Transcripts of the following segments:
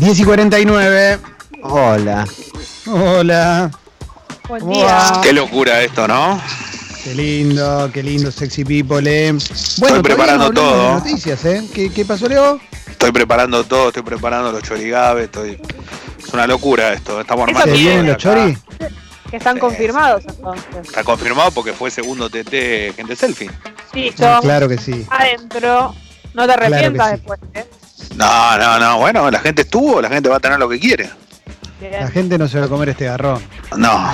10 y 49. Hola. Hola. Buen ¿Cómo día. Qué locura esto, ¿no? Qué lindo, qué lindo, sexy people, eh. Bueno, Estoy preparando todo. noticias, ¿eh? ¿Qué, qué pasó, Leo? Estoy preparando todo, estoy preparando los chorigabes, estoy... Es una locura esto, estamos armando... ¿Se vienen los acá. Que están Sí. confirmados entonces. Está confirmado porque fue segundo TT gente selfie. Listo. Ah, claro que sí. Adentro. No te arrepientas sí. después, ¿eh? No, no, no, bueno, la gente estuvo, la gente va a tener lo que quiere. Bien. La gente no se va a comer este garrón. No,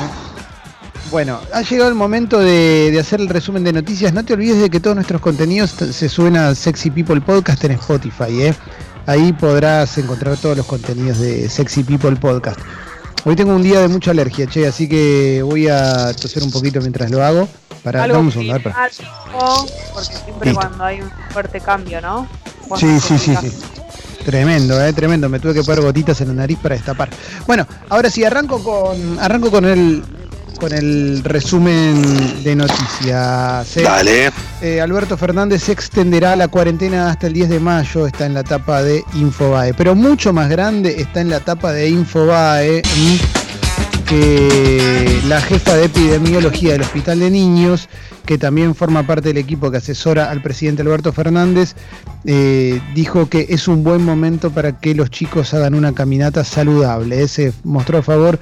Bueno, ha llegado el momento de, de hacer el resumen de noticias. No te olvides de que todos nuestros contenidos se suben a Sexy People Podcast en Spotify, ¿eh? Ahí podrás encontrar todos los contenidos de Sexy People Podcast. Hoy tengo un día de mucha alergia, che, así que voy a toser un poquito mientras lo hago. Para, Algo segundo, a ver, para. porque siempre Listo. cuando hay un fuerte cambio, ¿no? Sí, sí, sí, sí. Tremendo, eh, tremendo. Me tuve que poner gotitas en la nariz para destapar. Bueno, ahora sí, arranco con, arranco con el con el resumen de noticias. eh. dale. Eh, Alberto Fernández extenderá la cuarentena hasta el 10 de mayo, está en la etapa de Infobae. Pero mucho más grande está en la etapa de Infobae mm, que la jefa de epidemiología del Hospital de Niños, que también forma parte del equipo que asesora al presidente Alberto Fernández, eh, dijo que es un buen momento para que los chicos hagan una caminata saludable. Eh, Se mostró a favor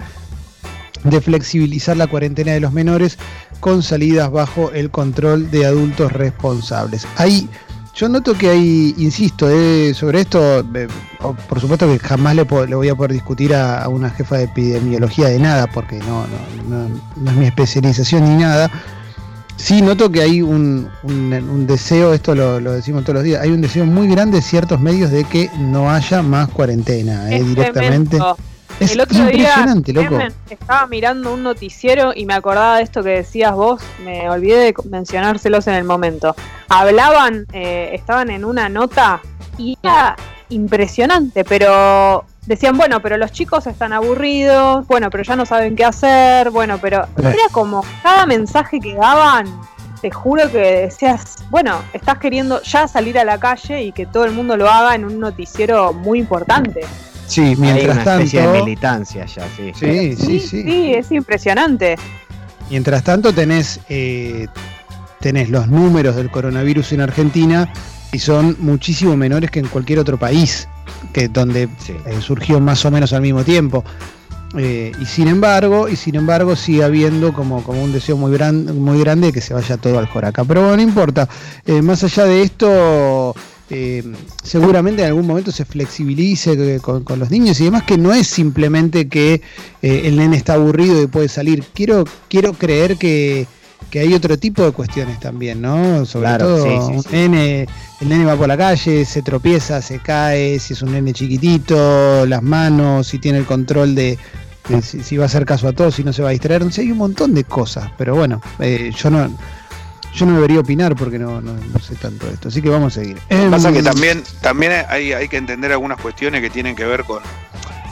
de flexibilizar la cuarentena de los menores con salidas bajo el control de adultos responsables. Ahí, yo noto que hay, insisto, eh, sobre esto, eh, por supuesto que jamás le, le voy a poder discutir a, a una jefa de epidemiología de nada, porque no, no, no- no es mi especialización ni nada. Sí, noto que hay un, un- un deseo, esto lo, lo decimos todos los días, hay un deseo muy grande de ciertos medios de que no haya más cuarentena, eh, directamente. tremendo. Es el otro día loco. Estaba mirando un noticiero y me acordaba de esto que decías vos, me olvidé de mencionárselos en el momento. Hablaban, eh, estaban en una nota y era impresionante, pero decían, bueno, pero los chicos están aburridos, bueno, pero ya no saben qué hacer, bueno, pero Eh. era como cada mensaje que daban, te juro que decías, bueno, estás queriendo ya salir a la calle y que todo el mundo lo haga en un noticiero muy importante. Sí, Hay mientras una especie de militancia ya, sí. Sí, sí, sí. Sí, es impresionante. Mientras tanto tenés, eh, tenés los números del coronavirus en Argentina y son muchísimo menores que en cualquier otro país, que donde Sí. eh, surgió más o menos al mismo tiempo. Eh, y sin embargo, y sin embargo sigue habiendo como, como un deseo muy, gran, muy grande de que se vaya todo al joraca. Pero bueno, no importa. Eh, más allá de esto, eh, seguramente en algún momento se flexibilice con, con los niños y demás, que no es simplemente que eh, el nene está aburrido y puede salir. Quiero, quiero creer que, que hay otro tipo de cuestiones también, ¿no? Sobre Claro, todo sí, sí, un sí. nene, el nene va por la calle, se tropieza, se cae, si es un nene chiquitito, las manos, si tiene el control de, de si, si va a hacer caso a todo, si no se va a distraer, no sé, hay un montón de cosas, pero bueno, eh, yo no yo no debería opinar porque no, no, no sé tanto de esto, así que vamos a seguir. Pasa Em, que también, también hay, hay que entender algunas cuestiones que tienen que ver con,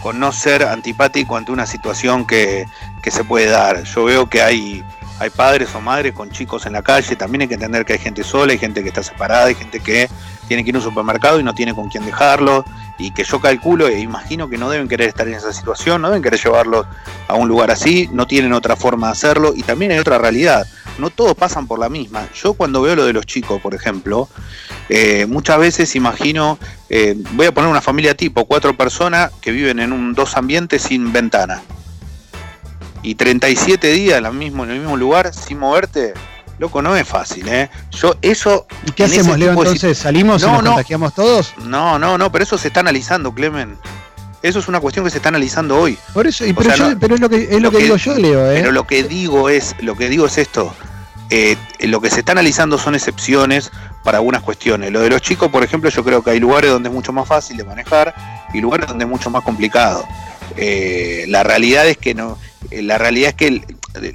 con no ser antipático ante una situación que, que se puede dar. Yo veo que hay, hay padres o madres con chicos en la calle, también hay que entender que hay gente sola, hay gente que está separada, hay gente que tiene que ir a un supermercado y no tiene con quién dejarlo, y que yo calculo e imagino que no deben querer estar en esa situación, no deben querer llevarlos a un lugar así, no tienen otra forma de hacerlo, y también hay otra realidad. No todos pasan por la misma. Yo cuando veo lo de los chicos, por ejemplo, eh, muchas veces imagino, eh, voy a poner una familia tipo, cuatro personas que viven en un dos ambientes sin ventana. Y 37 días en, la mismo, en el mismo lugar sin moverte, loco, no es fácil, ¿eh? Yo eso... ¿Y qué en hacemos, Leo? Entonces, ¿salimos y No, nos no. contagiamos todos? No, no, no, pero eso se está analizando, Clemen. Eso es una cuestión que se está analizando hoy. Por eso, y pero, sea, yo- no- pero es lo que, es lo lo que que- digo yo, Leo, ¿eh? Pero lo que digo es, lo que digo es esto. Eh, lo que se está analizando son excepciones para algunas cuestiones. Lo de los chicos, por ejemplo, yo creo que hay lugares donde es mucho más fácil de manejar y lugares donde es mucho más complicado. Eh, la realidad es que no, eh, la realidad es que el-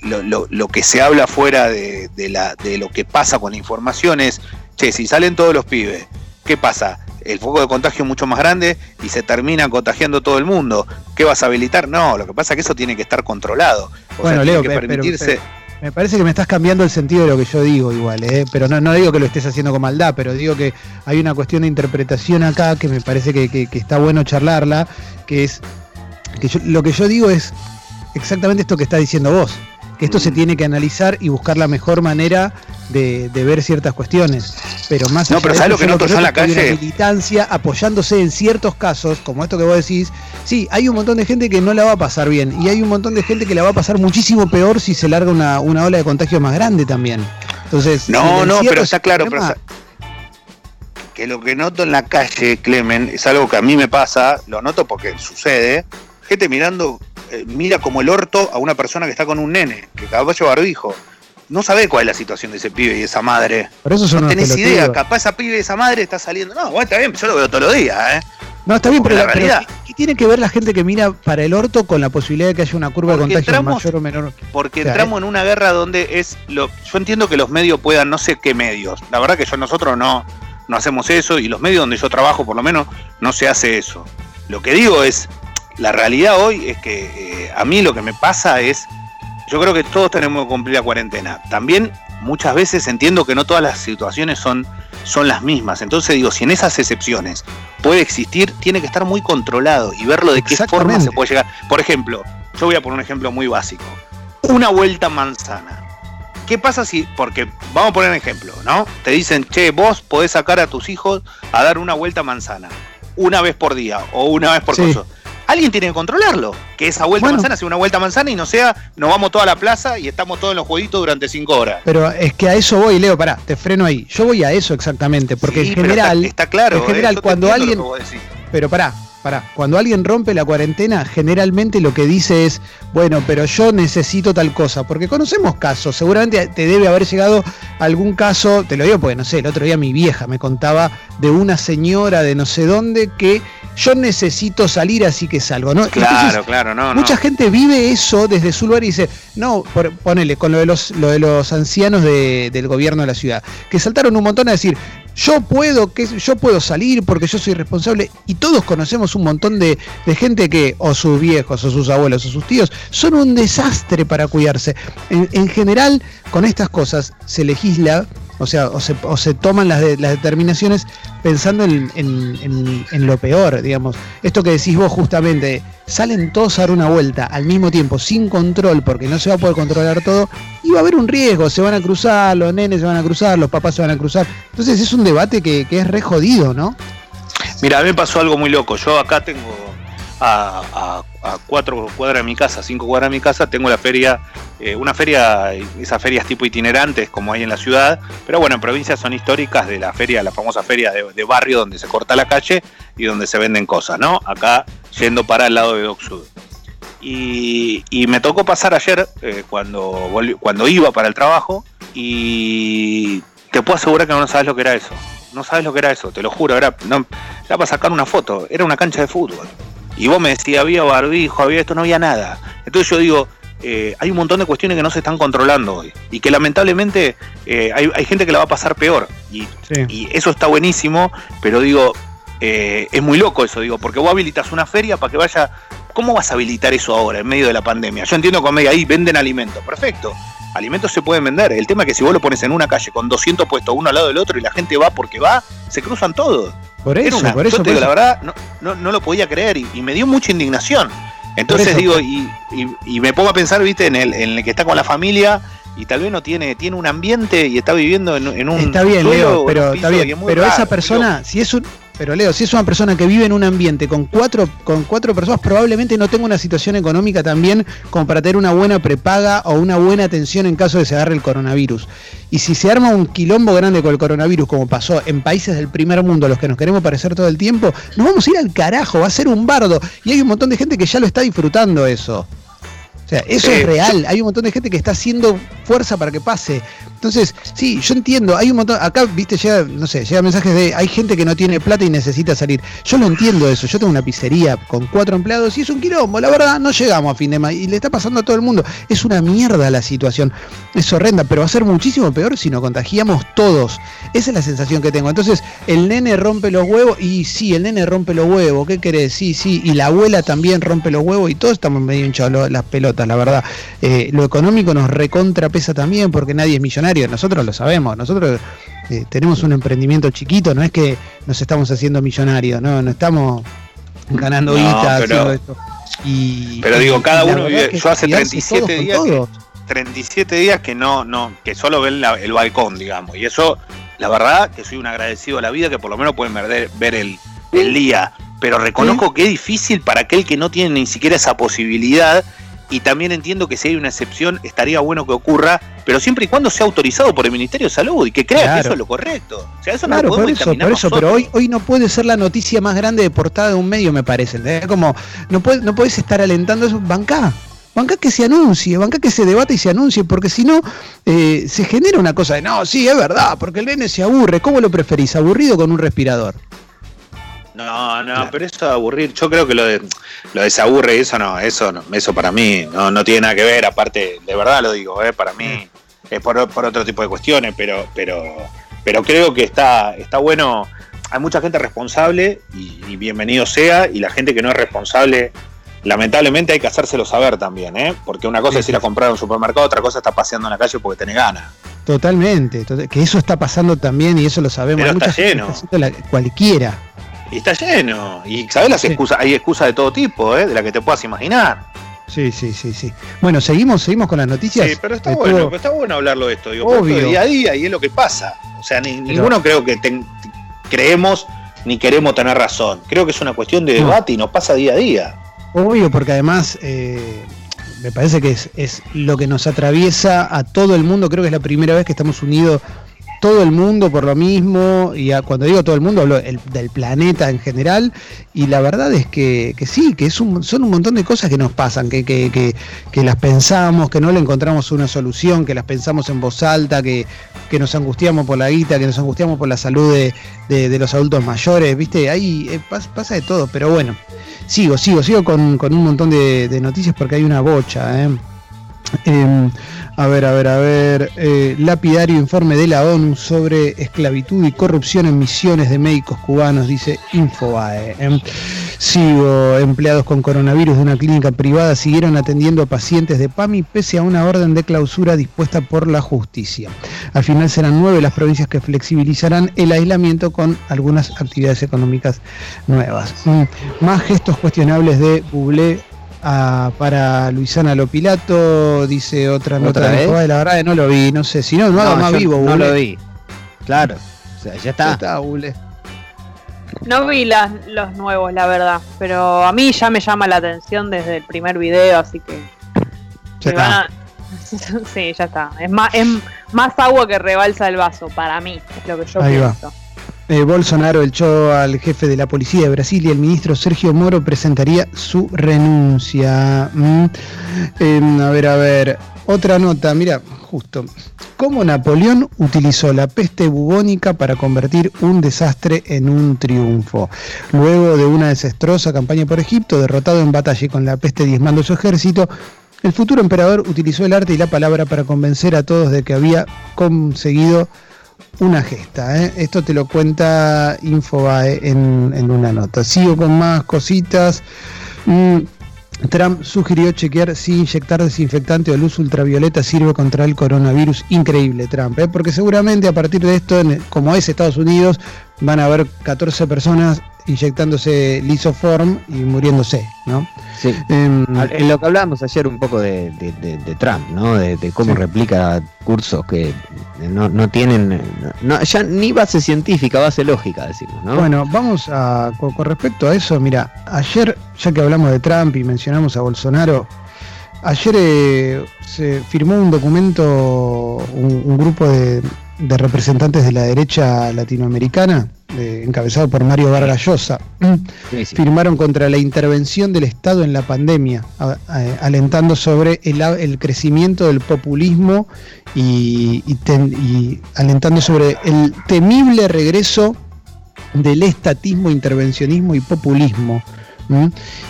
lo, lo- lo que se habla fuera de, de la, de lo que pasa con la información es, che, si salen todos los pibes, ¿qué pasa? El foco de contagio es mucho más grande y se termina contagiando todo el mundo. ¿Qué vas a habilitar? No, lo que pasa es que eso tiene que estar controlado. O Bueno, sea, Leo, tiene que pero- permitirse. pero- Me parece que me estás cambiando el sentido de lo que yo digo igual, ¿eh? pero no, no digo que lo estés haciendo con maldad, pero digo que hay una cuestión de interpretación acá que me parece que, está bueno charlarla, que es que lo que yo digo es exactamente esto que estás diciendo vos que esto se mm. tiene que analizar y buscar la mejor manera de, ver ciertas cuestiones. Pero más no, pero ¿sabes lo que noto yo en la calle? militancia apoyándose en ciertos casos, como esto que vos decís, sí, hay un montón de gente que no la va a pasar bien y hay un montón de gente que la va a pasar muchísimo peor si se larga una, ola de contagio más grande también. Entonces, no, no, pero está claro, que lo que noto en la calle, Clemen, es algo que a mí me pasa, lo noto porque sucede, gente mirando eh, mira como el orto a una persona que está con un nene, que capaz lleva barbijo. No sabe cuál es la situación de ese pibe y esa madre. no tenés idea, capaz esa pibe y esa madre está saliendo. No, bueno, está bien, yo lo veo todos los días, ¿eh? No, está bien, pero, la realidad. ¿qué, tiene que ver la gente que mira para el orto con la posibilidad de que haya una curva de contagio mayor o menor? Porque entramos en una guerra donde es lo. Yo entiendo que los medios puedan, no sé qué medios. La verdad que yo nosotros no, no hacemos eso y los medios donde yo trabajo, por lo menos, no se hace eso. Lo que digo es, la realidad hoy es que eh, a mí lo que me pasa es, yo creo que todos tenemos que cumplir la cuarentena. También muchas veces entiendo que no todas las situaciones son, son las mismas. Entonces digo, si en esas excepciones puede existir, tiene que estar muy controlado y verlo de qué forma se puede llegar. Por ejemplo, yo voy a poner un ejemplo muy básico. Una vuelta manzana. ¿Qué pasa si, porque vamos a poner un ejemplo, ¿no? Te dicen, che, vos podés sacar a tus hijos a dar una vuelta manzana, una vez por día o una vez por sí alguien tiene que controlarlo. Que esa vuelta manzana sea una vuelta manzana y no sea, nos vamos toda la plaza y estamos todos en los jueguitos durante cinco horas. Pero es que a eso voy, Leo, pará, te freno ahí. Yo voy a eso exactamente, porque en general. Está, claro. En general, cuando alguien. Pero pará, pará. Cuando alguien rompe la cuarentena, generalmente lo que dice es, bueno, pero yo necesito tal cosa. Porque conocemos casos, seguramente te debe haber llegado algún caso, te lo digo porque no sé, el otro día mi vieja me contaba de una señora de no sé dónde que yo necesito salir así que salgo, ¿no? Claro, claro, no. Mucha gente vive eso desde su lugar y dice, no, ponele, con lo de los, lo de los ancianos del gobierno de la ciudad, que saltaron un montón a decir, yo puedo, que, yo puedo salir porque yo soy responsable, y todos conocemos un montón de, gente que, o sus viejos, o sus abuelos, o sus tíos, son un desastre para cuidarse. en general, con estas cosas se legisla o sea, o se, toman las, determinaciones pensando en, lo peor, digamos. Esto que decís vos justamente, salen todos a dar una vuelta al mismo tiempo, sin control, porque no se va a poder controlar todo, y va a haber un riesgo, se van a cruzar, los nenes se van a cruzar, los papás se van a cruzar. Entonces es un debate que, es re jodido, ¿no? Mira, a mí me pasó algo muy loco. Yo acá tengo a, cuatro cuadras de mi casa, cinco cuadras de mi casa, tengo la feria eh, una feria, esas ferias tipo itinerantes como hay en la ciudad, pero bueno, en provincias son históricas de la feria, la famosa feria de, barrio donde se corta la calle y donde se venden cosas, ¿no? Acá yendo para el lado de Doc Sud. Y, me tocó pasar ayer eh, cuando, cuando iba para el trabajo y te puedo asegurar que no sabes lo que era eso. No sabes lo que era eso, te lo juro. Era, no, era para sacar una foto, era una cancha de fútbol. Y vos me decías, había barbijo, había esto, no había nada. Entonces yo digo, eh, hay un montón de cuestiones que no se están controlando hoy y que lamentablemente eh, hay, gente que la va a pasar peor y, eso está buenísimo, pero digo, eh, es muy loco eso, digo, porque vos habilitas una feria para que vaya... ¿Cómo vas a habilitar eso ahora en medio de la pandemia? Yo entiendo que ahí venden alimentos, perfecto. Alimentos se pueden vender. El tema es que si vos lo pones en una calle con 200 puestos uno al lado del otro y la gente va porque va, se cruzan todos. Por eso, por eso. Yo te digo, la verdad, no, no, lo podía creer y me dio mucha indignación. Entonces digo, y, y, me pongo a pensar, viste, en el, en el que está con la familia y tal vez no tiene, tiene un ambiente y está viviendo en, un. Está bien, Leo, pero está bien. Pero esa persona, si es un, pero Leo, si es una persona que vive en un ambiente con cuatro, con cuatro personas, probablemente no tenga una situación económica también como para tener una buena prepaga o una buena atención en caso de se agarre el coronavirus. Y si se arma un quilombo grande con el coronavirus, como pasó en países del primer mundo, a los que nos queremos parecer todo el tiempo, nos vamos a ir al carajo, va a ser un bardo. Y hay un montón de gente que ya lo está disfrutando eso. O sea, eso es real. Hay un montón de gente que está haciendo fuerza para que pase. Entonces, sí, yo entiendo, hay un montón, acá, viste, llega, no sé, llega mensajes de, hay gente que no tiene plata y necesita salir. Yo lo entiendo eso, yo tengo una pizzería con cuatro empleados y es un quilombo, la verdad, no llegamos a fin de mes y le está pasando a todo el mundo. Es una mierda la situación, es horrenda, pero va a ser muchísimo peor si nos contagiamos todos. Esa es la sensación que tengo. Entonces, el nene rompe los huevos y sí, el nene rompe los huevos, ¿qué querés? Sí, sí, y la abuela también rompe los huevos y todos estamos medio hinchados las pelotas, la verdad. Eh, lo económico nos recontrapesa también porque nadie es millonario nosotros lo sabemos, nosotros eh, tenemos un emprendimiento chiquito, no es que nos estamos haciendo millonarios, no, no estamos ganando guita pero, esto. Y, pero digo, cada uno vive, yo hace 37 días, que, 37 días que no, no, que solo ven el balcón, digamos, y eso, la verdad, que soy un agradecido a la vida que por lo menos pueden ver, ver el, el día, pero reconozco que es difícil para aquel que no tiene ni siquiera esa posibilidad y también entiendo que si hay una excepción estaría bueno que ocurra, pero siempre y cuando sea autorizado por el Ministerio de Salud y que crea que eso es lo correcto. O sea, eso no lo por eso, por eso pero hoy, hoy no puede ser la noticia más grande de portada de un medio, me parece. Es como, no, puede, no puedes estar alentando eso, bancá. Banca que se anuncie, banca que se debate y se anuncie, porque si no, eh, se genera una cosa de, no, sí, es verdad, porque el nene se aburre. ¿Cómo lo preferís? ¿Aburrido con un respirador? No, no, pero eso aburrir, yo creo que lo de lo desaburre, eso no, eso no, eso para mí no, no tiene nada que ver, aparte, de verdad lo digo, eh, para mí es por, otro tipo de cuestiones, pero, pero, pero creo que está, está bueno, hay mucha gente responsable y, bienvenido sea, y la gente que no es responsable, lamentablemente hay que hacérselo saber también, ¿eh? porque una cosa es ir a comprar a un supermercado, otra cosa está paseando en la calle porque tiene ganas. Totalmente, que eso está pasando también y eso lo sabemos. Pero está lleno. cualquiera. Y está lleno. Y sabes las excusas, hay excusas de todo tipo, ¿eh? de la que te puedas imaginar. Sí, sí, sí, sí. Bueno, seguimos, seguimos con las noticias. Sí, pero está bueno, está bueno hablarlo de esto, digo, Obvio. día a día y es lo que pasa. O sea, ninguno creo que creemos ni queremos tener razón. Creo que es una cuestión de debate y nos pasa día a día. Obvio, porque además eh, me parece que es, es lo que nos atraviesa a todo el mundo. Creo que es la primera vez que estamos unidos todo el mundo por lo mismo, y cuando digo todo el mundo hablo del planeta en general, y la verdad es que, sí, que es un, son un montón de cosas que nos pasan, que, que, que, las pensamos, que no le encontramos una solución, que las pensamos en voz alta, que, nos angustiamos por la guita, que nos angustiamos por la salud de, los adultos mayores, ¿viste? Ahí eh, pasa, de todo, pero bueno, sigo, sigo, sigo con, un montón de, noticias porque hay una bocha, ¿eh? Em, a ver, a ver, a ver. Eh, lapidario informe de la ONU sobre esclavitud y corrupción en misiones de médicos cubanos, dice Infobae. Em, sigo, empleados con coronavirus de una clínica privada siguieron atendiendo a pacientes de PAMI pese a una orden de clausura dispuesta por la justicia. Al final serán nueve las provincias que flexibilizarán el aislamiento con algunas actividades económicas nuevas. Mm, más gestos cuestionables de Bublé para Luisana Lopilato, dice otra nota de la verdad no lo vi, no sé, si no, no, haga más vivo, No lo vi. Claro, o sea, ya está. Ya No vi las, los nuevos, la verdad, pero a mí ya me llama la atención desde el primer video, así que... Ya está. sí, ya está. Es más, es más agua que rebalsa el vaso, para mí, es lo que yo pienso. Eh, Bolsonaro echó al jefe de la policía de Brasil y el ministro Sergio Moro presentaría su renuncia. Mm. Em, a ver, a ver. Otra nota, mira, justo. ¿Cómo Napoleón utilizó la peste bubónica para convertir un desastre en un triunfo? Luego de una desastrosa campaña por Egipto, derrotado en batalla y con la peste diezmando su ejército, el futuro emperador utilizó el arte y la palabra para convencer a todos de que había conseguido una gesta. ¿eh? Esto te lo cuenta Infobae en, en, una nota. Sigo con más cositas. Mm, Trump sugirió chequear si inyectar desinfectante o luz ultravioleta sirve contra el coronavirus. Increíble, Trump, ¿eh? porque seguramente a partir de esto, como es Estados Unidos, van a haber 14 personas inyectándose lisoform y muriéndose, ¿no? Sí. Em, en lo que hablábamos ayer un poco de, Trump, ¿no? De, cómo replica cursos que no, tienen, ya ni base científica, base lógica, decimos, ¿no? Bueno, vamos a, con, respecto a eso, mira, ayer, ya que hablamos de Trump y mencionamos a Bolsonaro, ayer eh, se firmó un documento, un, grupo de, representantes de la derecha latinoamericana, encabezado por Mario Vargas Llosa, firmaron contra la intervención del Estado en la pandemia, alentando sobre el, crecimiento del populismo y, alentando sobre el temible regreso del estatismo, intervencionismo y populismo.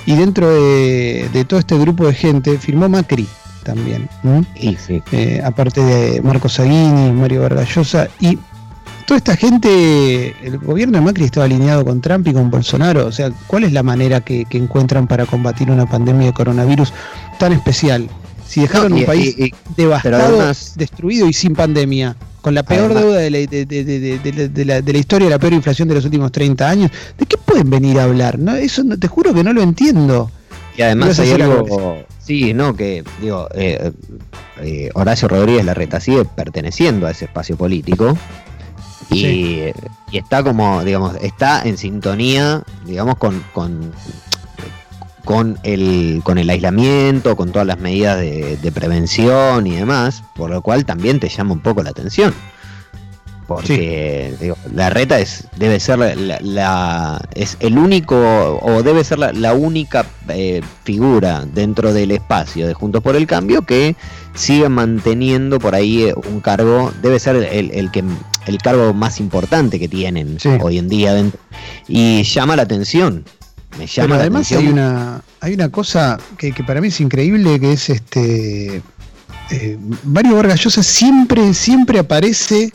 Y dentro de, todo este grupo de gente firmó Macri también, eh, aparte de Marcos Aguini, Mario Vargas Llosa y toda esta gente, el gobierno de Macri estaba alineado con Trump y con Bolsonaro. O sea, ¿cuál es la manera que, encuentran para combatir una pandemia de coronavirus tan especial? Si dejaron un país devastado, destruido y sin pandemia, con la peor deuda de la, de, la, historia, la peor inflación de los últimos 30 años, ¿de qué pueden venir a hablar? ¿No? Eso te juro que no lo entiendo. Y además hay algo, sí, no, que digo, eh, eh, Horacio Rodríguez Larreta sigue perteneciendo a ese espacio político y, está como, digamos, está en sintonía, digamos, con, con, con, el, con el aislamiento, con todas las medidas de, prevención y demás, por lo cual también te llama un poco la atención. Porque la reta es, debe ser la, es el único o debe ser la, única eh, figura dentro del espacio de Juntos por el Cambio que sigue manteniendo por ahí eh, un cargo, debe ser el, el que el cargo más importante que tienen hoy en día dentro. Y llama la atención. Me llama además hay una hay una cosa que, para mí es increíble que es este eh, Mario Vargas Llosa siempre siempre aparece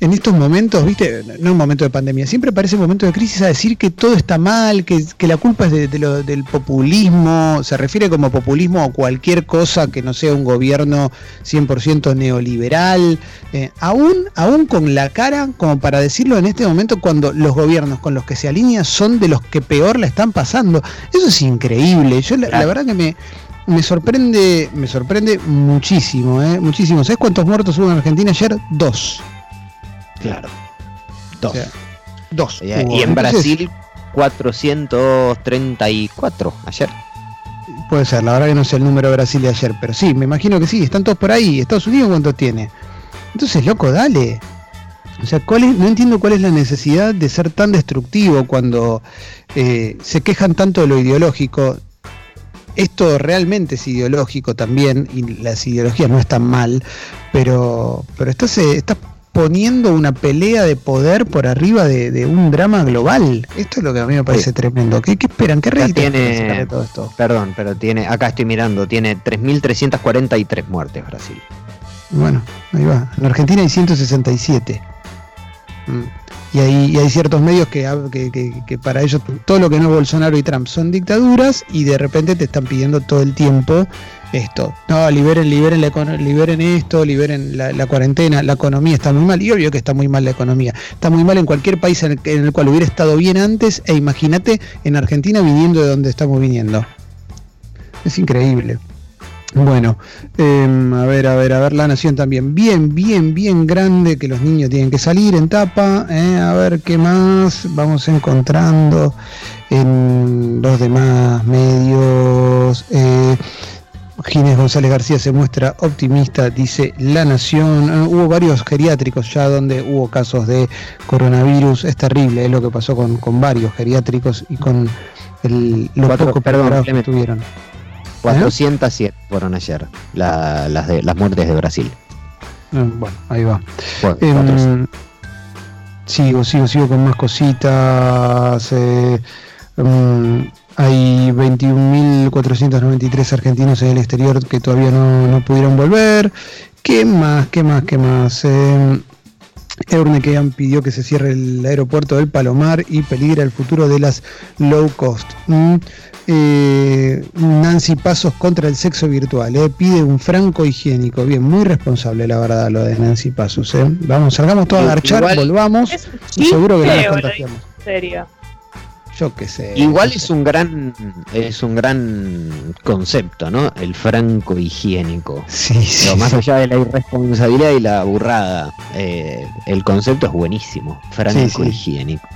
en estos momentos, viste, no un momento de pandemia, siempre parece un momento de crisis a decir que todo está mal, que, la culpa es de, lo, del populismo, se refiere como populismo a cualquier cosa que no sea un gobierno 100% neoliberal, eh, aún, aún con la cara como para decirlo en este momento cuando los gobiernos con los que se alinea son de los que peor la están pasando. Eso es increíble, yo la, verdad que me, me sorprende, me sorprende muchísimo, eh, muchísimo. ¿Sabes cuántos muertos hubo en Argentina ayer? Dos. Claro. Dos. dos. Y, en Brasil 434 ayer. Puede ser, la verdad que no sé el número de Brasil de ayer, pero sí, me imagino que sí, están todos por ahí. Estados Unidos cuánto tiene. Entonces, loco, dale. O sea, ¿cuál no entiendo cuál es la necesidad de ser tan destructivo cuando eh, se quejan tanto de lo ideológico. Esto realmente es ideológico también, y las ideologías no están mal, pero, pero estás, eh, estás poniendo una pelea de poder por arriba de, un drama global. Esto es lo que a mí me parece tremendo. ¿Qué, esperan? ¿Qué rédito tiene todo esto? Perdón, pero tiene, acá estoy mirando, tiene 3.343 muertes Brasil. Bueno, ahí va. En Argentina hay 167. Mm. Y hay, hay ciertos medios que, que, que, para ellos todo lo que no es Bolsonaro y Trump son dictaduras y de repente te están pidiendo todo el tiempo esto. No, liberen, liberen, liberen esto, liberen la, cuarentena, la economía está muy mal. Y obvio que está muy mal la economía. Está muy mal en cualquier país en el, cual hubiera estado bien antes. E imagínate en Argentina viniendo de donde estamos viniendo. Es increíble. Bueno, em, a ver, a ver, a ver, la nación también. Bien, bien, bien grande que los niños tienen que salir en tapa. Eh, a ver qué más vamos encontrando en los demás medios. Eh, Ginés González García se muestra optimista, dice La Nación. Ah, hubo varios geriátricos ya donde hubo casos de coronavirus. Es terrible es lo que pasó con, varios geriátricos y con el, los pocos perdón, que tuvieron. 407 fueron ayer las, de, las muertes de Brasil. Ah, bueno, ahí va. Em, sigo, sigo, sigo con más cositas. Eh, em, hay 21.493 argentinos en el exterior que todavía no, pudieron volver. ¿Qué más? ¿Qué más? ¿Qué más? Eh, Eurnequean pidió que se cierre el aeropuerto del Palomar y peligra el futuro de las low cost. Mm, eh, Nancy Pasos contra el sexo virtual. Eh, pide un franco higiénico. Bien, muy responsable la verdad lo de Nancy Pasos. Eh. Vamos, salgamos todos a marchar, volvamos. Y seguro que no nos contagiamos. serio. Yo qué sé. Igual es un gran es un gran concepto, ¿no? El franco higiénico. Sí, sí. más allá de la irresponsabilidad y la burrada, eh, el concepto es buenísimo. Franco higiénico.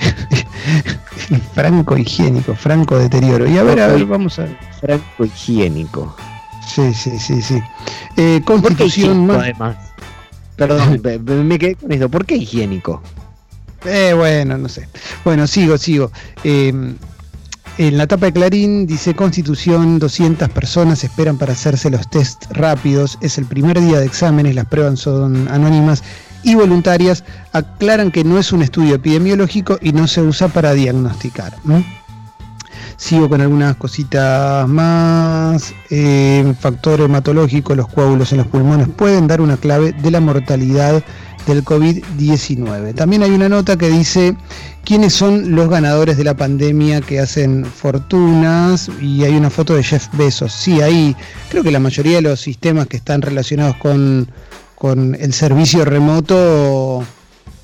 franco higiénico, franco deterioro. Y a ver, a ver, vamos a ver. Franco higiénico. Sí, sí, sí, sí. Eh, constitución más. Además. Perdón, me quedé con esto. ¿Por qué higiénico? Eh, bueno, no sé. Bueno, sigo, sigo. Em, en la tapa de Clarín dice Constitución, 200 personas esperan para hacerse los test rápidos. Es el primer día de exámenes, las pruebas son anónimas y voluntarias. Aclaran que no es un estudio epidemiológico y no se usa para diagnosticar. Sigo con algunas cositas más. Eh, factor hematológico, los coágulos en los pulmones pueden dar una clave de la mortalidad del COVID-19. También hay una nota que dice quiénes son los ganadores de la pandemia que hacen fortunas y hay una foto de Jeff Bezos. Sí, ahí creo que la mayoría de los sistemas que están relacionados con, con el servicio remoto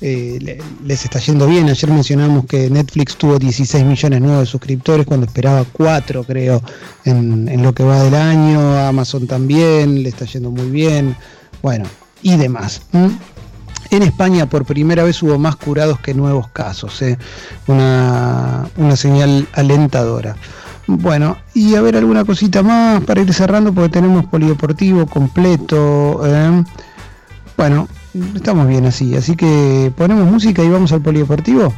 eh, les está yendo bien. Ayer mencionamos que Netflix tuvo 16 millones nuevos de suscriptores cuando esperaba 4, creo, en, lo que va del año. Amazon también le está yendo muy bien. Bueno, y demás. En España por primera vez hubo más curados que nuevos casos. ¿eh? Una, señal alentadora. Bueno, y a ver alguna cosita más para ir cerrando porque tenemos polideportivo completo. ¿eh? Bueno, estamos bien así, así que ponemos música y vamos al polideportivo.